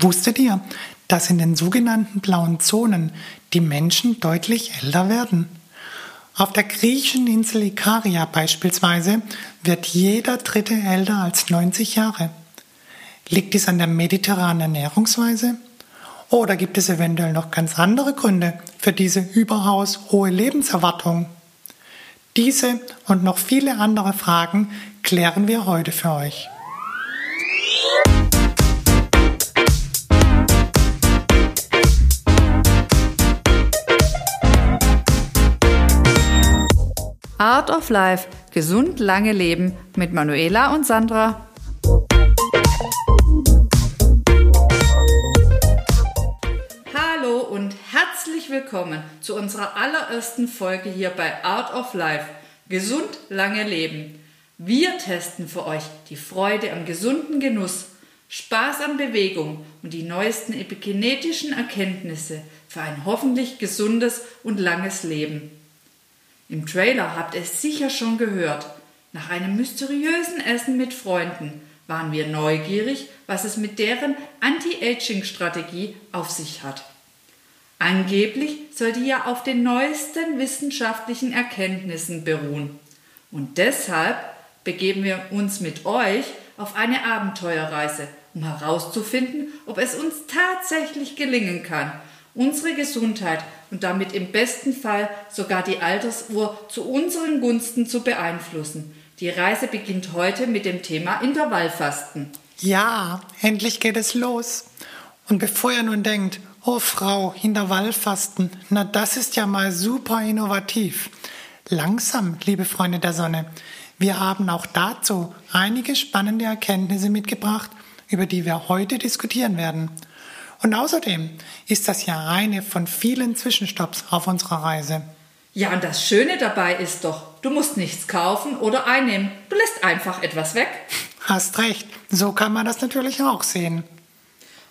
Wusstet ihr, dass in den sogenannten blauen Zonen die Menschen deutlich älter werden? Auf der griechischen Insel Ikaria beispielsweise wird jeder Dritte älter als 90 Jahre. Liegt dies an der mediterranen Ernährungsweise? Oder gibt es eventuell noch ganz andere Gründe für diese überaus hohe Lebenserwartung? Diese und noch viele andere Fragen klären wir heute für euch. Art of Life. Gesund lange leben mit Manuela und Sandra. Hallo und herzlich willkommen zu unserer allerersten Folge hier bei Art of Life. Gesund lange leben. Wir testen für euch die Freude am gesunden Genuss, Spaß an Bewegung und die neuesten epigenetischen Erkenntnisse für ein hoffentlich gesundes und langes Leben. Im Trailer habt ihr es sicher schon gehört. Nach einem mysteriösen Essen mit Freunden waren wir neugierig, was es mit deren Anti-Aging-Strategie auf sich hat. Angeblich soll die ja auf den neuesten wissenschaftlichen Erkenntnissen beruhen. Und deshalb begeben wir uns mit euch auf eine Abenteuerreise, um herauszufinden, ob es uns tatsächlich gelingen kann, unsere Gesundheit und damit im besten Fall sogar die Altersuhr zu unseren Gunsten zu beeinflussen. Die Reise beginnt heute mit dem Thema Intervallfasten. Ja, endlich geht es los. Und bevor ihr nun denkt, oh Frau, Intervallfasten, na das ist ja mal super innovativ. Langsam, liebe Freunde der Sonne. Wir haben auch dazu einige spannende Erkenntnisse mitgebracht, über die wir heute diskutieren werden. Und außerdem ist das ja eine von vielen Zwischenstopps auf unserer Reise. Ja, und das Schöne dabei ist doch, du musst nichts kaufen oder einnehmen. Du lässt einfach etwas weg. Hast recht, so kann man das natürlich auch sehen.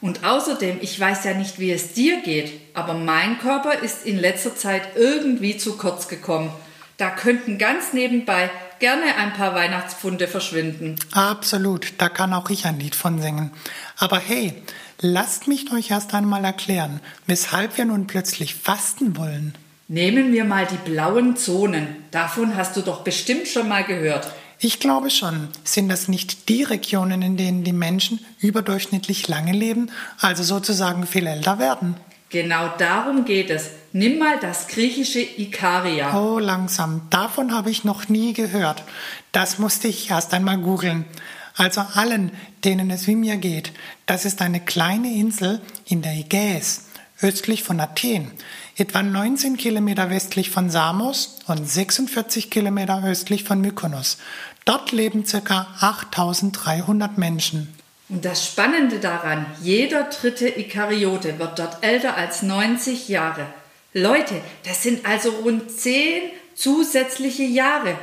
Und außerdem, ich weiß ja nicht, wie es dir geht, aber mein Körper ist in letzter Zeit irgendwie zu kurz gekommen. Da könnten ganz nebenbei gerne ein paar Weihnachtspfunde verschwinden. Absolut, da kann auch ich ein Lied von singen. Aber hey, lasst mich euch erst einmal erklären, weshalb wir nun plötzlich fasten wollen. Nehmen wir mal die blauen Zonen. Davon hast du doch bestimmt schon mal gehört. Ich glaube schon. Sind das nicht die Regionen, in denen die Menschen überdurchschnittlich lange leben, also sozusagen viel älter werden? Genau darum geht es. Nimm mal das griechische Ikaria. Oh, langsam. Davon habe ich noch nie gehört. Das musste ich erst einmal googeln. Also allen, denen es wie mir geht. Das ist eine kleine Insel in der Ägäis, östlich von Athen, etwa 19 Kilometer westlich von Samos und 46 Kilometer östlich von Mykonos. Dort leben ca. 8300 Menschen. Und das Spannende daran, jeder dritte Ikariote wird dort älter als 90 Jahre. Leute, das sind also rund 10 zusätzliche Jahre.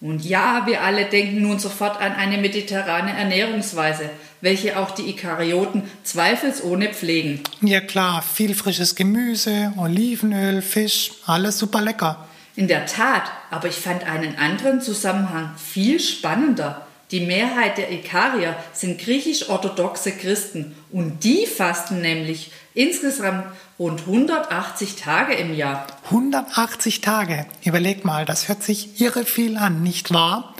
Und ja, wir alle denken nun sofort an eine mediterrane Ernährungsweise, welche auch die Ikarioten zweifelsohne pflegen. Ja klar, viel frisches Gemüse, Olivenöl, Fisch, alles super lecker. In der Tat, aber ich fand einen anderen Zusammenhang viel spannender. Die Mehrheit der Ikarier sind griechisch-orthodoxe Christen und die fasten nämlich insgesamt rund 180 Tage im Jahr. 180 Tage. Überleg mal, das hört sich irre viel an, nicht wahr?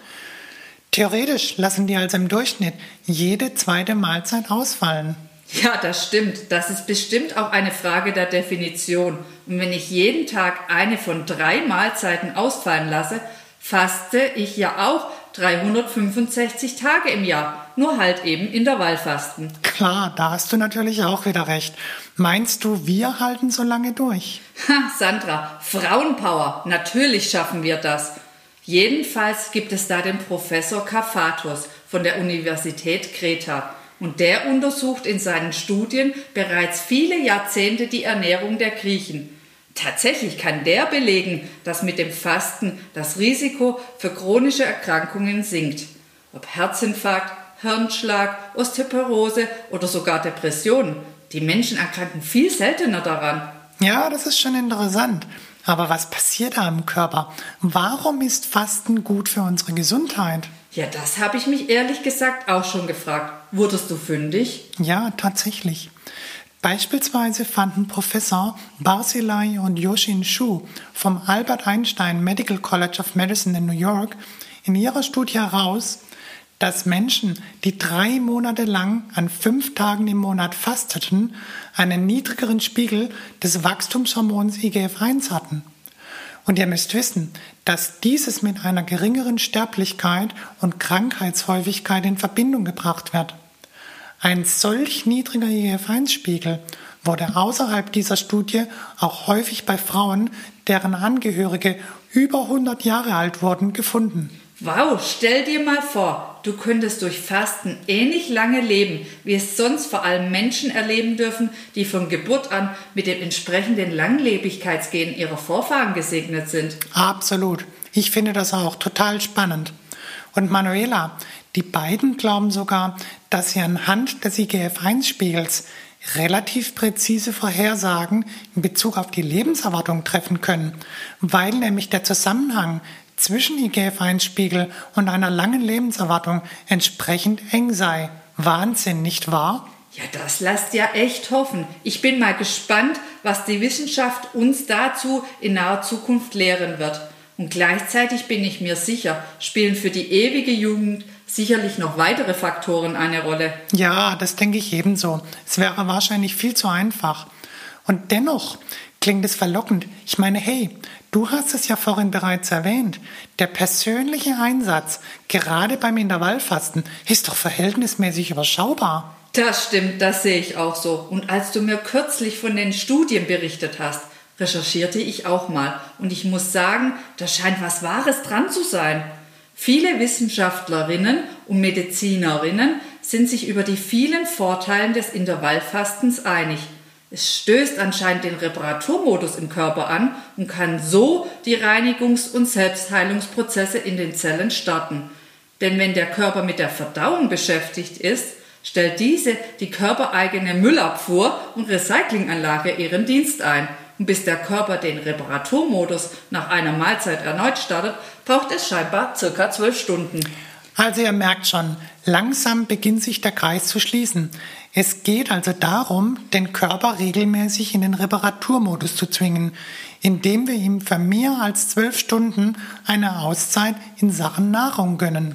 Theoretisch lassen die also im Durchschnitt jede zweite Mahlzeit ausfallen. Ja, das stimmt. Das ist bestimmt auch eine Frage der Definition. Und wenn ich jeden Tag eine von drei Mahlzeiten ausfallen lasse, faste ich ja auch 365 Tage im Jahr, nur halt eben Intervallfasten. Klar, da hast du natürlich auch wieder recht. Meinst du, wir halten so lange durch? Ha, Sandra, Frauenpower, natürlich schaffen wir das. Jedenfalls gibt es da den Professor Kafatos von der Universität Kreta. Und der untersucht in seinen Studien bereits viele Jahrzehnte die Ernährung der Griechen. Tatsächlich kann der belegen, dass mit dem Fasten das Risiko für chronische Erkrankungen sinkt. Ob Herzinfarkt, Hirnschlag, Osteoporose oder sogar Depressionen. Die Menschen erkranken viel seltener daran. Ja, das ist schon interessant. Aber was passiert da im Körper? Warum ist Fasten gut für unsere Gesundheit? Ja, das habe ich mich ehrlich gesagt auch schon gefragt. Wurdest du fündig? Ja, tatsächlich. Beispielsweise fanden Professor Barzilai und Yoshin Shu vom Albert Einstein Medical College of Medicine in New York in ihrer Studie heraus, dass Menschen, die drei Monate lang an fünf Tagen im Monat fasteten, einen niedrigeren Spiegel des Wachstumshormons IGF-1 hatten. Und ihr müsst wissen, dass dieses mit einer geringeren Sterblichkeit und Krankheitshäufigkeit in Verbindung gebracht wird. Ein solch niedriger IGF-1-Spiegel wurde außerhalb dieser Studie auch häufig bei Frauen, deren Angehörige über 100 Jahre alt wurden, gefunden. Wow, stell dir mal vor, du könntest durch Fasten ähnlich lange leben, wie es sonst vor allem Menschen erleben dürfen, die von Geburt an mit dem entsprechenden Langlebigkeitsgehen ihrer Vorfahren gesegnet sind. Absolut. Ich finde das auch total spannend. Und Manuela, die beiden glauben sogar, dass sie anhand des IGF-1-Spiegels relativ präzise Vorhersagen in Bezug auf die Lebenserwartung treffen können, weil nämlich der Zusammenhang zwischen IGF-1-Spiegel und einer langen Lebenserwartung entsprechend eng sei. Wahnsinn, nicht wahr? Ja, das lasst ja echt hoffen. Ich bin mal gespannt, was die Wissenschaft uns dazu in naher Zukunft lehren wird. Und gleichzeitig bin ich mir sicher, spielen für die ewige Jugend sicherlich noch weitere Faktoren eine Rolle. Ja, das denke ich ebenso. Es wäre wahrscheinlich viel zu einfach. Und dennoch klingt es verlockend. Ich meine, hey, du hast es ja vorhin bereits erwähnt. Der persönliche Einsatz, gerade beim Intervallfasten, ist doch verhältnismäßig überschaubar. Das stimmt, das sehe ich auch so. Und als du mir kürzlich von den Studien berichtet hast, recherchierte ich auch mal. Und ich muss sagen, da scheint was Wahres dran zu sein. Viele Wissenschaftlerinnen und Medizinerinnen sind sich über die vielen Vorteile des Intervallfastens einig. Es stößt anscheinend den Reparaturmodus im Körper an und kann so die Reinigungs- und Selbstheilungsprozesse in den Zellen starten. Denn wenn der Körper mit der Verdauung beschäftigt ist, stellt diese die körpereigene Müllabfuhr und Recyclinganlage ihren Dienst ein. Und bis der Körper den Reparaturmodus nach einer Mahlzeit erneut startet, braucht es scheinbar circa zwölf Stunden. Also ihr merkt schon, langsam beginnt sich der Kreis zu schließen. Es geht also darum, den Körper regelmäßig in den Reparaturmodus zu zwingen, indem wir ihm für mehr als zwölf Stunden eine Auszeit in Sachen Nahrung gönnen.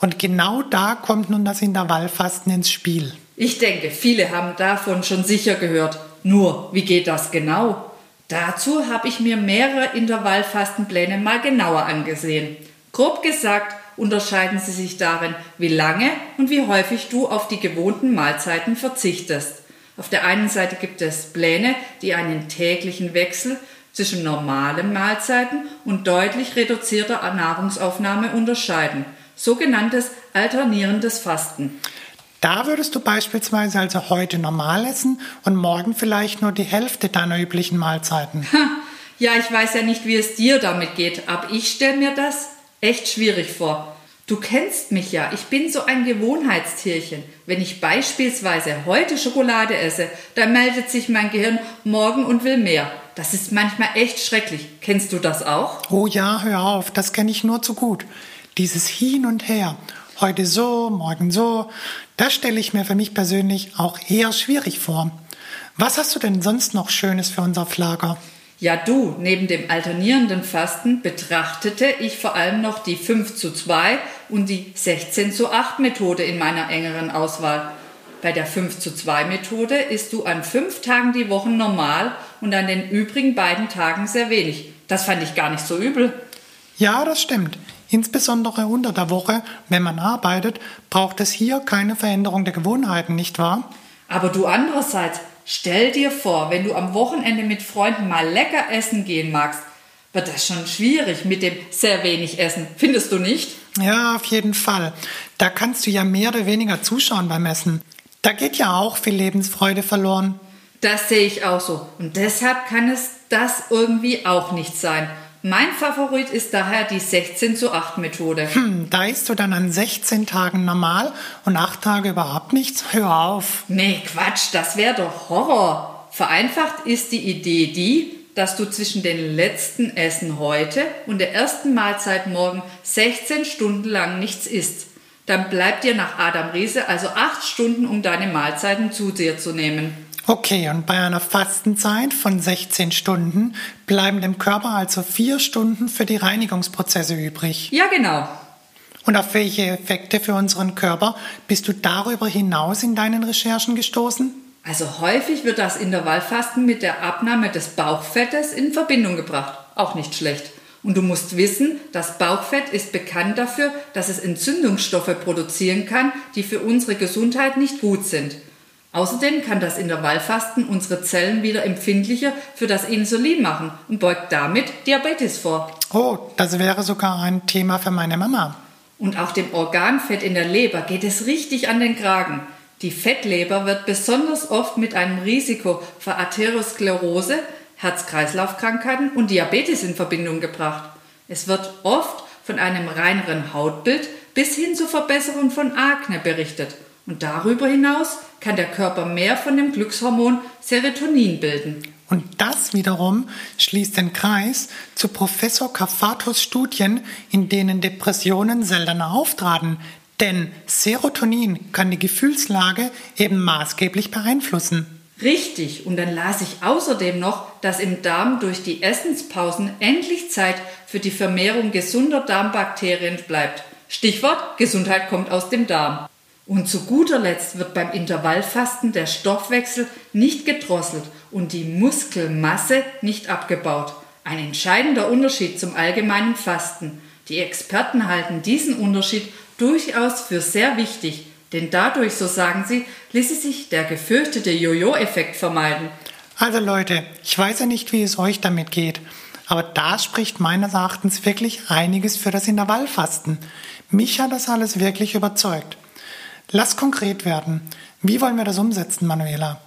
Und genau da kommt nun das Intervallfasten ins Spiel. Ich denke, viele haben davon schon sicher gehört. Nur, wie geht das genau? Dazu habe ich mir mehrere Intervallfastenpläne mal genauer angesehen. Grob gesagt unterscheiden sie sich darin, wie lange und wie häufig du auf die gewohnten Mahlzeiten verzichtest. Auf der einen Seite gibt es Pläne, die einen täglichen Wechsel zwischen normalen Mahlzeiten und deutlich reduzierter Nahrungsaufnahme unterscheiden, sogenanntes alternierendes Fasten. Da würdest du beispielsweise also heute normal essen und morgen vielleicht nur die Hälfte deiner üblichen Mahlzeiten. Ja, ich weiß ja nicht, wie es dir damit geht, aber ich stelle mir das echt schwierig vor. Du kennst mich ja, ich bin so ein Gewohnheitstierchen. Wenn ich beispielsweise heute Schokolade esse, dann meldet sich mein Gehirn morgen und will mehr. Das ist manchmal echt schrecklich. Kennst du das auch? Oh ja, hör auf, das kenne ich nur zu gut. Dieses Hin und Her. Heute so, morgen so. Das stelle ich mir für mich persönlich auch eher schwierig vor. Was hast du denn sonst noch Schönes für unser Flager? Ja, du, neben dem alternierenden Fasten betrachtete ich vor allem noch die 5 zu 2 und die 16 zu 8 Methode in meiner engeren Auswahl. Bei der 5 zu 2 Methode isst du an fünf Tagen die Woche normal und an den übrigen beiden Tagen sehr wenig. Das fand ich gar nicht so übel. Ja, das stimmt. Insbesondere unter der Woche, wenn man arbeitet, braucht es hier keine Veränderung der Gewohnheiten, nicht wahr? Aber du andererseits, Stell dir vor, wenn du am Wochenende mit Freunden mal lecker essen gehen magst, wird das schon schwierig mit dem sehr wenig Essen. Findest du nicht? Ja, auf jeden Fall. Da kannst du ja mehr oder weniger zuschauen beim Essen. Da geht ja auch viel Lebensfreude verloren. Das sehe ich auch so. Und deshalb kann es das irgendwie auch nicht sein. Mein Favorit ist daher die 16 zu 8 Methode. Hm, da isst du dann an 16 Tagen normal und 8 Tage überhaupt nichts? Hör auf. Nee, Quatsch, das wäre doch Horror. Vereinfacht ist die Idee die, dass du zwischen den letzten Essen heute und der ersten Mahlzeit morgen 16 Stunden lang nichts isst. Dann bleibt dir nach Adam Riese also 8 Stunden, um deine Mahlzeiten zu dir zu nehmen. Okay, und bei einer Fastenzeit von 16 Stunden bleiben dem Körper also 4 Stunden für die Reinigungsprozesse übrig. Ja, genau. Und auf welche Effekte für unseren Körper bist du darüber hinaus in deinen Recherchen gestoßen? Also häufig wird das Intervallfasten mit der Abnahme des Bauchfettes in Verbindung gebracht. Auch nicht schlecht. Und du musst wissen, das Bauchfett ist bekannt dafür, dass es Entzündungsstoffe produzieren kann, die für unsere Gesundheit nicht gut sind. Außerdem kann das Intervallfasten unsere Zellen wieder empfindlicher für das Insulin machen und beugt damit Diabetes vor. Oh, das wäre sogar ein Thema für meine Mama. Und auch dem Organfett in der Leber geht es richtig an den Kragen. Die Fettleber wird besonders oft mit einem Risiko für Arteriosklerose, Herz-Kreislauf-Krankheiten und Diabetes in Verbindung gebracht. Es wird oft von einem reineren Hautbild bis hin zur Verbesserung von Akne berichtet. Und darüber hinaus kann der Körper mehr von dem Glückshormon Serotonin bilden. Und das wiederum schließt den Kreis zu Professor Kafatos Studien, in denen Depressionen seltener auftraten. Denn Serotonin kann die Gefühlslage eben maßgeblich beeinflussen. Richtig, und dann las ich außerdem noch, dass im Darm durch die Essenspausen endlich Zeit für die Vermehrung gesunder Darmbakterien bleibt. Stichwort Gesundheit kommt aus dem Darm. Und zu guter Letzt wird beim Intervallfasten der Stoffwechsel nicht gedrosselt und die Muskelmasse nicht abgebaut. Ein entscheidender Unterschied zum allgemeinen Fasten. Die Experten halten diesen Unterschied durchaus für sehr wichtig, denn dadurch, so sagen sie, ließe sich der gefürchtete Jojo-Effekt vermeiden. Also Leute, ich weiß ja nicht, wie es euch damit geht, aber da spricht meines Erachtens wirklich einiges für das Intervallfasten. Mich hat das alles wirklich überzeugt. Lass konkret werden. Wie wollen wir das umsetzen, Manuela?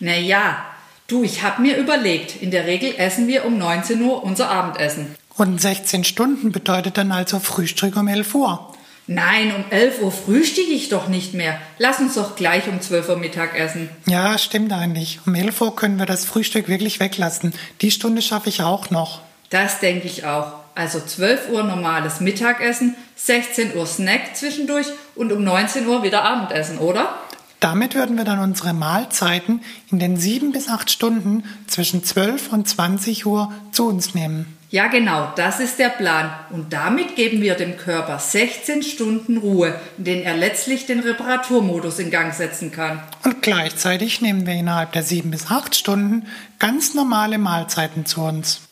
Naja, du, ich habe mir überlegt, in der Regel essen wir um 19 Uhr unser Abendessen. Und 16 Stunden bedeutet dann also Frühstück um 11 Uhr. Nein, um 11 Uhr frühstücke ich doch nicht mehr. Lass uns doch gleich um 12 Uhr Mittag essen. Ja, stimmt eigentlich. Um 11 Uhr können wir das Frühstück wirklich weglassen. Die Stunde schaffe ich auch noch. Das denke ich auch. Also 12 Uhr normales Mittagessen, 16 Uhr Snack zwischendurch und um 19 Uhr wieder Abendessen, oder? Damit würden wir dann unsere Mahlzeiten in den 7 bis 8 Stunden zwischen 12 und 20 Uhr zu uns nehmen. Ja, genau, das ist der Plan. Und damit geben wir dem Körper 16 Stunden Ruhe, in denen er letztlich den Reparaturmodus in Gang setzen kann. Und gleichzeitig nehmen wir innerhalb der 7 bis 8 Stunden ganz normale Mahlzeiten zu uns.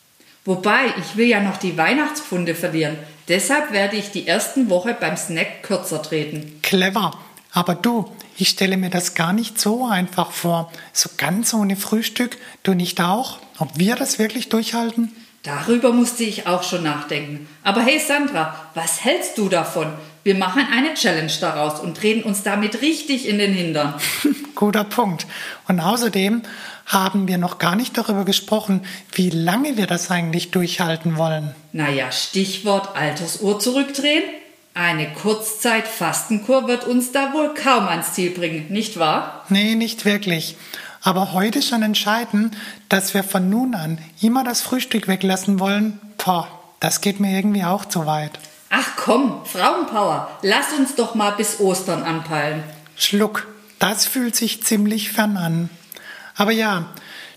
Wobei, ich will ja noch die Weihnachtspfunde verlieren. Deshalb werde ich die ersten Woche beim Snack kürzer treten. Clever. Aber du, ich stelle mir das gar nicht so einfach vor. So ganz ohne Frühstück, du nicht auch? Ob wir das wirklich durchhalten? Darüber musste ich auch schon nachdenken. Aber hey Sandra, was hältst du davon? Wir machen eine Challenge daraus und treten uns damit richtig in den Hintern. Guter Punkt. Und außerdem haben wir noch gar nicht darüber gesprochen, wie lange wir das eigentlich durchhalten wollen. Naja, Stichwort Altersuhr zurückdrehen. Eine Kurzzeit-Fastenkur wird uns da wohl kaum ans Ziel bringen, nicht wahr? Nee, nicht wirklich. Aber heute schon entscheiden, dass wir von nun an immer das Frühstück weglassen wollen, boah, das geht mir irgendwie auch zu weit. Ach komm, Frauenpower, lass uns doch mal bis Ostern anpeilen. Schluck, das fühlt sich ziemlich fern an. Aber ja,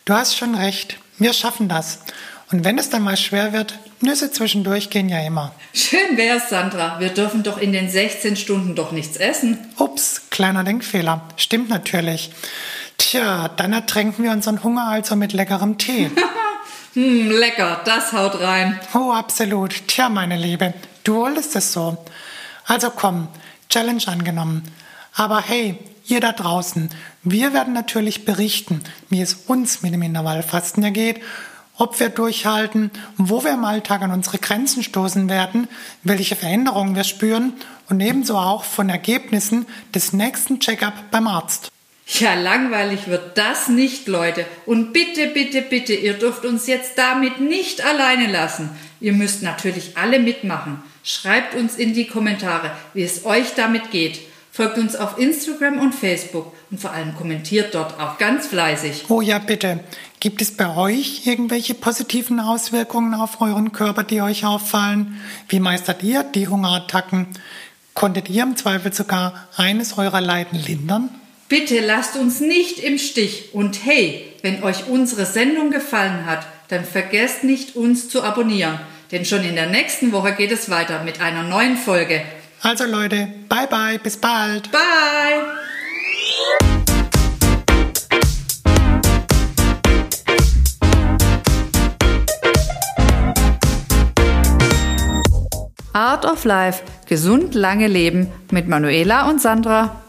du hast schon recht, wir schaffen das. Und wenn es dann mal schwer wird, Nüsse zwischendurch gehen ja immer. Schön wär's, Sandra. Wir dürfen doch in den 16 Stunden doch nichts essen. Ups, kleiner Denkfehler. Stimmt natürlich. Tja, dann ertränken wir unseren Hunger also mit leckerem Tee. hm, lecker, das haut rein. Oh, absolut. Tja, meine Liebe, du wolltest es so. Also komm, Challenge angenommen. Aber hey, ihr da draußen, wir werden natürlich berichten, wie es uns mit dem Intervallfasten ergeht, ob wir durchhalten, wo wir im Alltag an unsere Grenzen stoßen werden, welche Veränderungen wir spüren und ebenso auch von Ergebnissen des nächsten Check-up beim Arzt. Ja, langweilig wird das nicht, Leute. Und bitte, bitte, bitte, ihr dürft uns jetzt damit nicht alleine lassen. Ihr müsst natürlich alle mitmachen. Schreibt uns in die Kommentare, wie es euch damit geht. Folgt uns auf Instagram und Facebook und vor allem kommentiert dort auch ganz fleißig. Oh ja, bitte. Gibt es bei euch irgendwelche positiven Auswirkungen auf euren Körper, die euch auffallen? Wie meistert ihr die Hungerattacken? Konntet ihr im Zweifel sogar eines eurer Leiden lindern? Bitte lasst uns nicht im Stich und hey, wenn euch unsere Sendung gefallen hat, dann vergesst nicht, uns zu abonnieren. Denn schon in der nächsten Woche geht es weiter mit einer neuen Folge. Also Leute, bye bye, bis bald. Bye! Art of Life. Gesund lange Leben mit Manuela und Sandra.